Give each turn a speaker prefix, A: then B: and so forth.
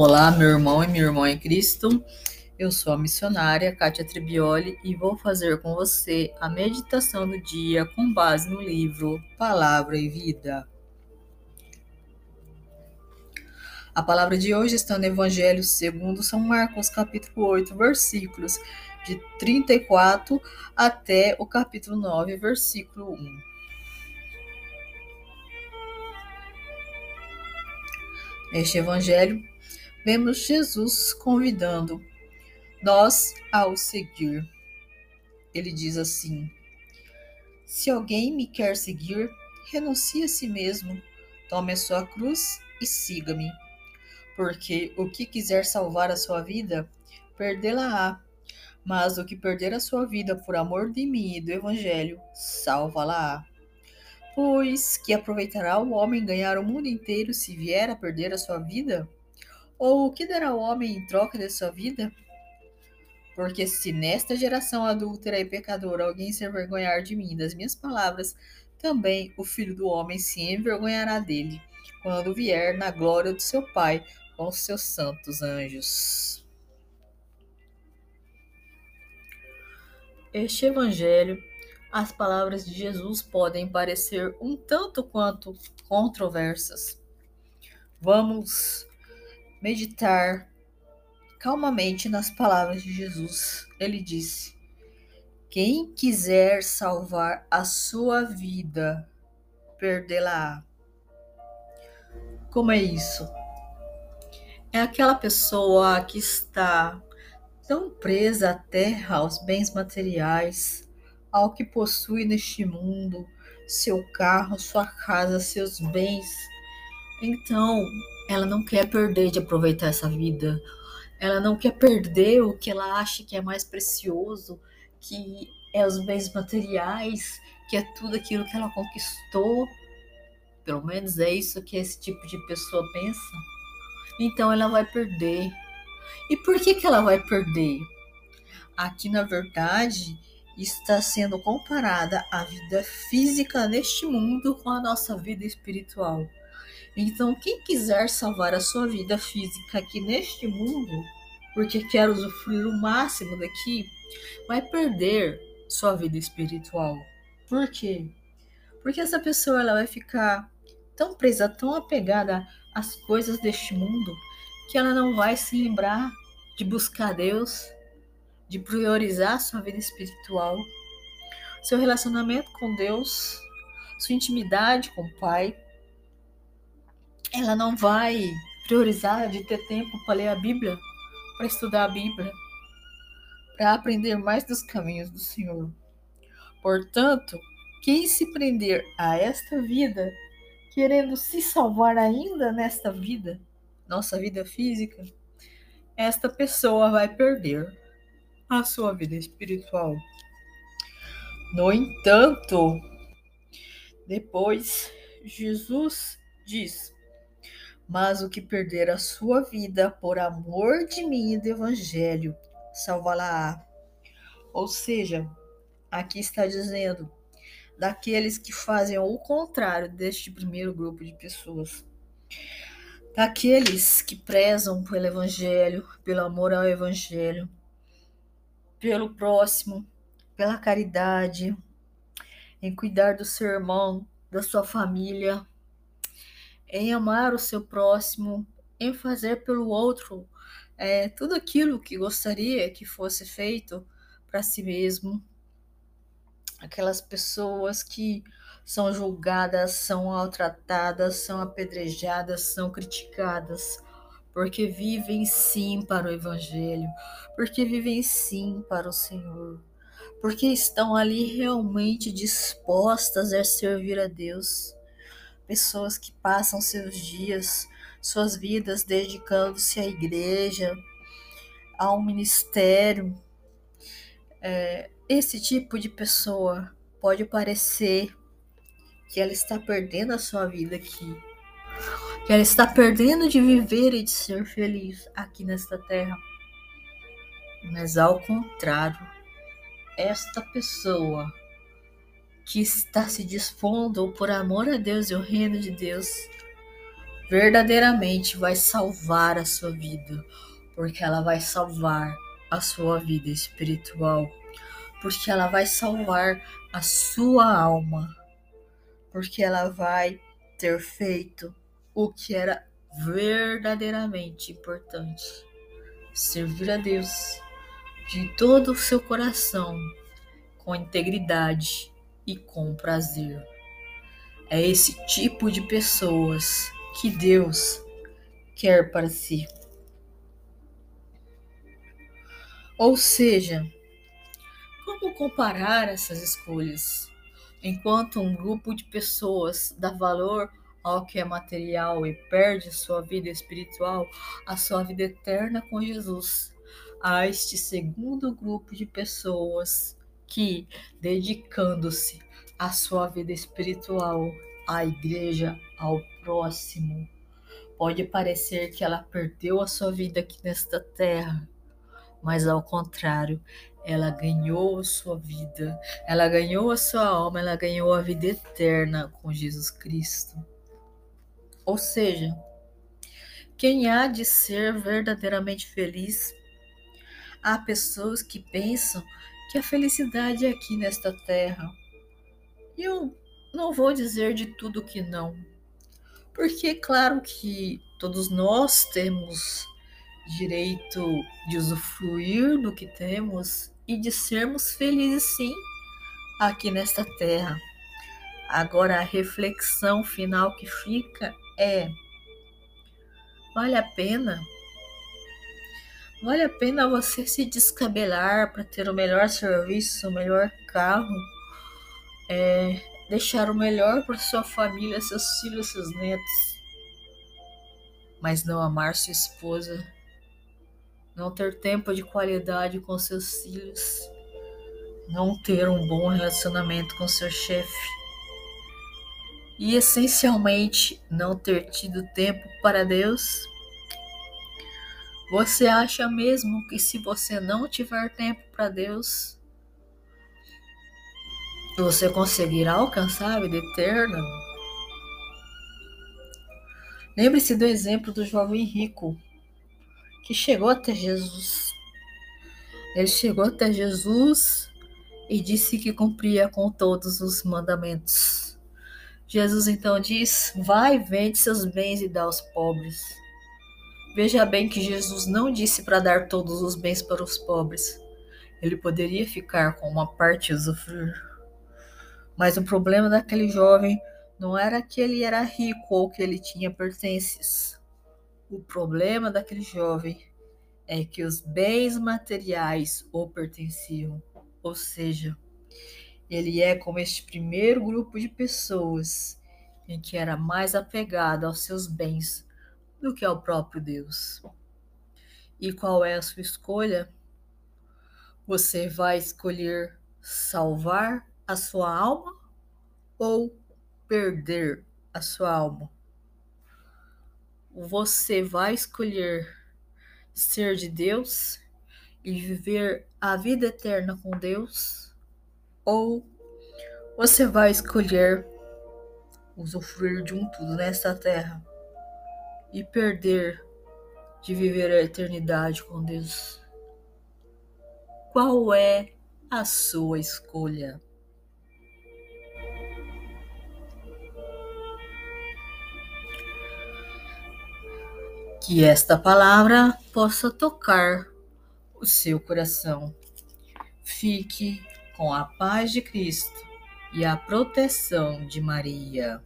A: Olá, meu irmão e minha irmã em Cristo. Eu sou a missionária Kátia Tribioli e vou fazer com você a meditação do dia com base no livro Palavra e Vida. A palavra de hoje está no Evangelho segundo São Marcos, capítulo 8, versículos de 34 até o capítulo 9, versículo 1. Neste evangelho, vemos Jesus convidando nós ao seguir. Ele diz assim: Se alguém me quer seguir, renuncie a si mesmo, tome a sua cruz e siga-me. Porque o que quiser salvar a sua vida, perdê-la-á. Mas o que perder a sua vida por amor de mim e do Evangelho, salva-la-á. Pois que aproveitará o homem ganhar o mundo inteiro se vier a perder a sua vida? Ou o que dará o homem em troca de sua vida? Porque se nesta geração adúltera e pecadora alguém se envergonhar de mim e das minhas palavras, também o filho do homem se envergonhará dele, quando vier na glória do seu Pai com seus santos anjos. Este evangelho as palavras de Jesus podem parecer um tanto quanto controversas. Vamos meditar calmamente nas palavras de Jesus. Ele disse: Quem quiser salvar a sua vida, perdê-la. Como é isso? É aquela pessoa que está tão presa à terra, aos bens materiais, ao que possui neste mundo, seu carro, sua casa, seus bens. Então, ela não quer perder de aproveitar essa vida. Ela não quer perder o que ela acha que é mais precioso, que é os bens materiais, que é tudo aquilo que ela conquistou. Pelo menos é isso que esse tipo de pessoa pensa. Então ela vai perder. E por que, que ela vai perder? Aqui, na verdade, está sendo comparada a vida física neste mundo com a nossa vida espiritual. Então, quem quiser salvar a sua vida física aqui neste mundo, porque quer usufruir o máximo daqui, vai perder sua vida espiritual. Por quê? Porque essa pessoa ela vai ficar tão presa, tão apegada às coisas deste mundo, que ela não vai se lembrar de buscar Deus, de priorizar sua vida espiritual, seu relacionamento com Deus, sua intimidade com o Pai. Ela não vai priorizar de ter tempo para ler a Bíblia, para estudar a Bíblia, para aprender mais dos caminhos do Senhor. Portanto, quem se prender a esta vida, querendo se salvar ainda nesta vida, nossa vida física, esta pessoa vai perder a sua vida espiritual. No entanto, depois Jesus diz: Mas o que perder a sua vida por amor de mim e do Evangelho, salvá-la-á. Ou seja, aqui está dizendo daqueles que fazem o contrário deste primeiro grupo de pessoas. Daqueles que prezam pelo Evangelho, pelo amor ao Evangelho, pelo próximo, pela caridade, em cuidar do seu irmão, da sua família, em amar o seu próximo, em fazer pelo outro é, tudo aquilo que gostaria que fosse feito para si mesmo. Aquelas pessoas que são julgadas, são maltratadas, são apedrejadas, são criticadas porque vivem sim para o Evangelho, porque vivem sim para o Senhor, porque estão ali realmente dispostas a servir a Deus. Pessoas que passam seus dias, suas vidas dedicando-se à igreja, ao ministério. É, esse tipo de pessoa pode parecer que ela está perdendo a sua vida aqui, que ela está perdendo de viver e de ser feliz aqui nesta terra. Mas ao contrário, esta pessoa que está se dispondo por amor a Deus e o reino de Deus, verdadeiramente vai salvar a sua vida, porque ela vai salvar a sua vida espiritual, porque ela vai salvar a sua alma, porque ela vai ter feito o que era verdadeiramente importante: servir a Deus de todo o seu coração, com integridade e com prazer. É esse tipo de pessoas que Deus quer para si. Ou seja, como comparar essas escolhas? Enquanto um grupo de pessoas dá valor ao que é material e perde sua vida espiritual, a sua vida eterna com Jesus, há este segundo grupo de pessoas que, dedicando-se à sua vida espiritual, à igreja, ao próximo, pode parecer que ela perdeu a sua vida aqui nesta terra, mas ao contrário, ela ganhou a sua vida, ela ganhou a sua alma, ela ganhou a vida eterna com Jesus Cristo. Ou seja, quem há de ser verdadeiramente feliz? Há pessoas que pensam que a felicidade é aqui nesta terra. E eu não vou dizer de tudo que não, porque claro que todos nós temos direito de usufruir do que temos e de sermos felizes sim aqui nesta terra. Agora a reflexão final que fica é: vale a pena? Vale a pena você se descabelar para ter o melhor serviço, o melhor carro, é, deixar o melhor para sua família, seus filhos, seus netos, mas não amar sua esposa, não ter tempo de qualidade com seus filhos, não ter um bom relacionamento com seu chefe. E essencialmente não ter tido tempo para Deus? Você acha mesmo que se você não tiver tempo para Deus, você conseguirá alcançar a vida eterna? Lembre-se do exemplo do jovem rico que chegou até Jesus. Ele chegou até Jesus e disse que cumpria com todos os mandamentos. Jesus então diz: Vai, vende seus bens e dá aos pobres. Veja bem que Jesus não disse para dar todos os bens para os pobres. Ele poderia ficar com uma parte e usufruir. Mas o problema daquele jovem não era que ele era rico ou que ele tinha pertences. O problema daquele jovem é que os bens materiais o pertenciam, ou seja, ele é como este primeiro grupo de pessoas em que era mais apegado aos seus bens do que ao próprio Deus. E qual é a sua escolha? Você vai escolher salvar a sua alma ou perder a sua alma? você vai escolher ser de Deus e viver a vida eterna com Deus, ou você vai escolher usufruir de um tudo nesta terra e perder de viver a eternidade com Deus. Qual é a sua escolha? Que esta palavra possa tocar o seu coração. Fique com a paz de Cristo e a proteção de Maria.